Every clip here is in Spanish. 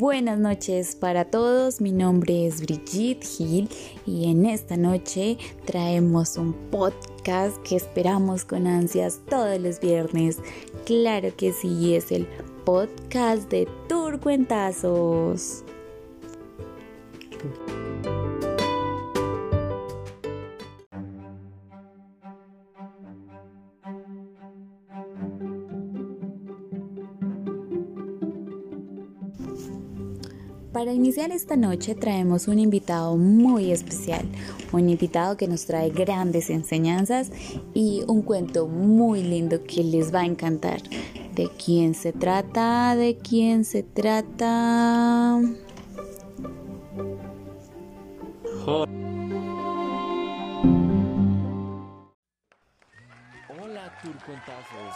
Buenas noches para todos, mi nombre es Brigitte Gil y en esta noche traemos un podcast que esperamos con ansias todos los viernes. Claro que sí, es el podcast de Turcuentazos. Para iniciar esta noche traemos un invitado muy especial, un invitado que nos trae grandes enseñanzas y un cuento muy lindo que les va a encantar. ¿De quién se trata? ¿De quién se trata? Hola turcuentazos,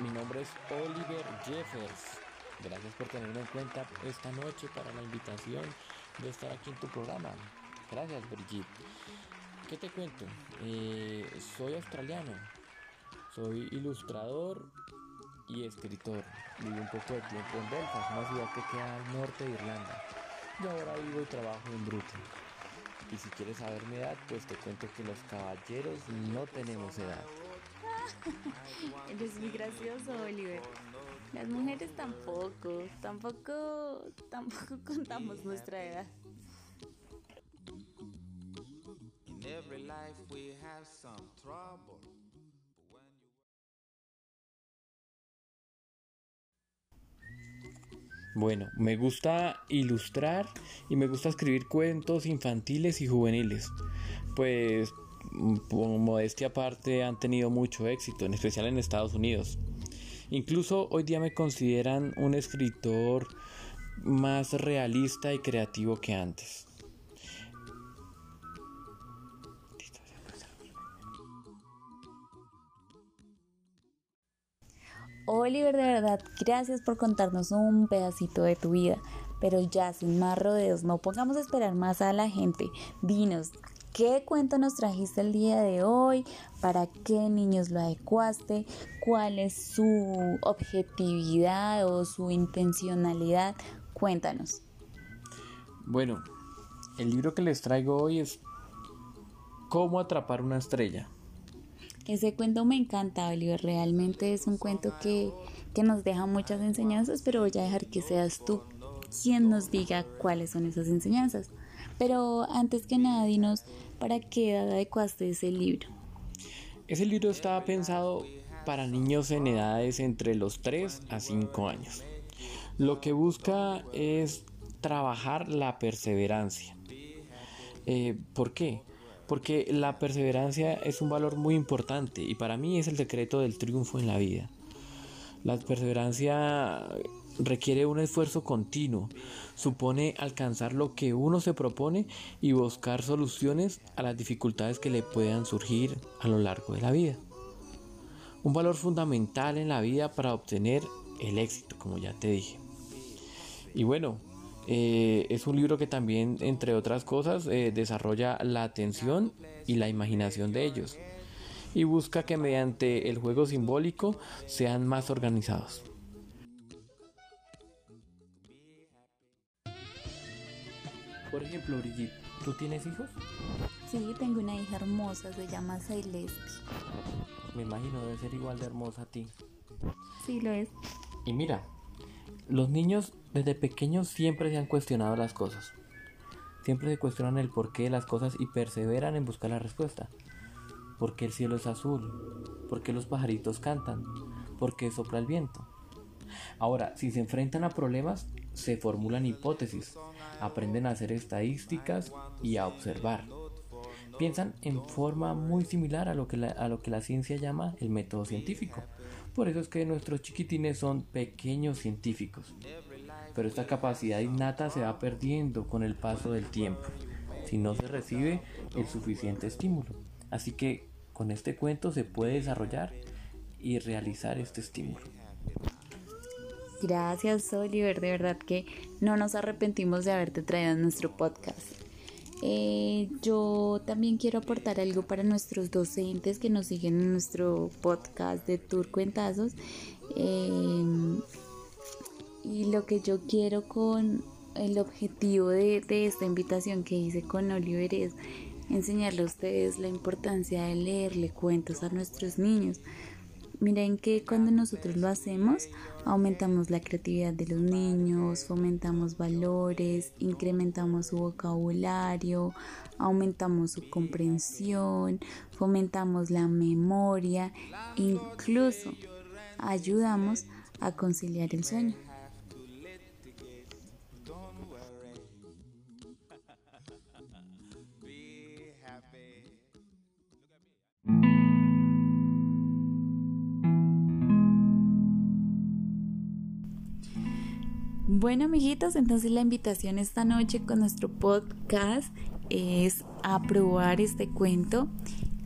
mi nombre es Oliver Jeffers. Gracias por tenerme en cuenta esta noche para la invitación de estar aquí en tu programa. Gracias, Brigitte. ¿Qué te cuento? Eh, soy australiano, soy ilustrador y escritor. Viví un poco de tiempo en Belfast, una ciudad que queda al norte de Irlanda. Y ahora vivo y trabajo en Brooklyn. Y si quieres saber mi edad, pues te cuento que los caballeros no tenemos edad. Eres muy gracioso, Oliver. Las mujeres tampoco, tampoco, tampoco contamos nuestra edad. Bueno, me gusta ilustrar y me gusta escribir cuentos infantiles y juveniles. Pues, por modestia aparte, han tenido mucho éxito, en especial en Estados Unidos. Incluso hoy día me consideran un escritor más realista y creativo que antes. Oliver, de verdad, gracias por contarnos un pedacito de tu vida. Pero ya sin más rodeos, no pongamos a esperar más a la gente. Dinos, ¿qué cuento nos trajiste el día de hoy? ¿Para qué niños lo adecuaste? ¿Cuál es su objetividad o su intencionalidad? Cuéntanos. Bueno, el libro que les traigo hoy es Cómo atrapar una estrella. Ese cuento me encanta, Oliver. Realmente es un cuento que, que nos deja muchas enseñanzas, pero voy a dejar que seas tú quien nos diga cuáles son esas enseñanzas. Pero antes que nada, dinos, ¿para qué edad adecuaste ese libro? Ese libro estaba pensado para niños en edades entre los 3 a 5 años. Lo que busca es trabajar la perseverancia. Eh, ¿Por qué? Porque la perseverancia es un valor muy importante y para mí es el secreto del triunfo en la vida. La perseverancia requiere un esfuerzo continuo, supone alcanzar lo que uno se propone y buscar soluciones a las dificultades que le puedan surgir a lo largo de la vida. Un valor fundamental en la vida para obtener el éxito, como ya te dije. Y bueno, eh, es un libro que también, entre otras cosas, eh, desarrolla la atención y la imaginación de ellos y busca que mediante el juego simbólico sean más organizados. Por ejemplo, Brigitte, ¿tú tienes hijos? Sí, tengo una hija hermosa, se llama Celeste. Me imagino debe ser igual de hermosa a ti. Sí, lo es. Y mira, los niños desde pequeños siempre se han cuestionado las cosas. Siempre se cuestionan el porqué de las cosas y perseveran en buscar la respuesta. ¿Por qué el cielo es azul? ¿Por qué los pajaritos cantan? ¿Por qué sopla el viento? Ahora, si se enfrentan a problemas, se formulan hipótesis, aprenden a hacer estadísticas y a observar. Piensan en forma muy similar a lo que la, a lo que la ciencia llama el método científico. Por eso es que nuestros chiquitines son pequeños científicos. Pero esta capacidad innata se va perdiendo con el paso del tiempo, si no se recibe el suficiente estímulo. Así que con este cuento se puede desarrollar y realizar este estímulo. Gracias, Oliver. De verdad que no nos arrepentimos de haberte traído a nuestro podcast. Eh, yo también quiero aportar algo para nuestros docentes que nos siguen en nuestro podcast de Tour Cuentazos. Eh, Y lo que yo quiero con el objetivo de, de esta invitación que hice con Oliver es enseñarle a ustedes la importancia de leerle cuentos a nuestros niños. Miren que cuando nosotros lo hacemos, aumentamos la creatividad de los niños, fomentamos valores, incrementamos su vocabulario, aumentamos su comprensión, fomentamos la memoria, incluso ayudamos a conciliar el sueño. Bueno, amiguitos, entonces la invitación esta noche con nuestro podcast es a probar este cuento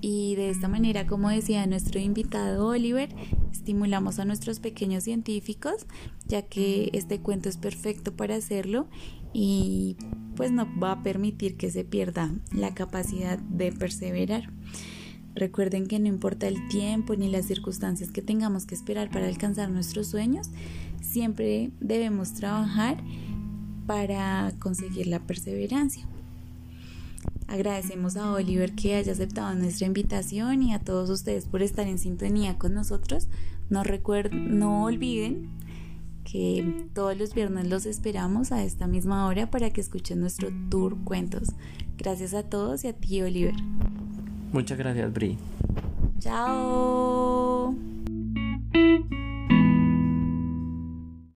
y de esta manera, como decía nuestro invitado Oliver, estimulamos a nuestros pequeños científicos, ya que este cuento es perfecto para hacerlo y pues no va a permitir que se pierda la capacidad de perseverar. Recuerden que no importa el tiempo ni las circunstancias que tengamos que esperar para alcanzar nuestros sueños, siempre debemos trabajar para conseguir la perseverancia. Agradecemos a Oliver que haya aceptado nuestra invitación y a todos ustedes por estar en sintonía con nosotros. No, no olviden que todos los viernes los esperamos a esta misma hora para que escuchen nuestro tour cuentos. Gracias a todos y a ti, Oliver. Muchas gracias, Bri. Chao.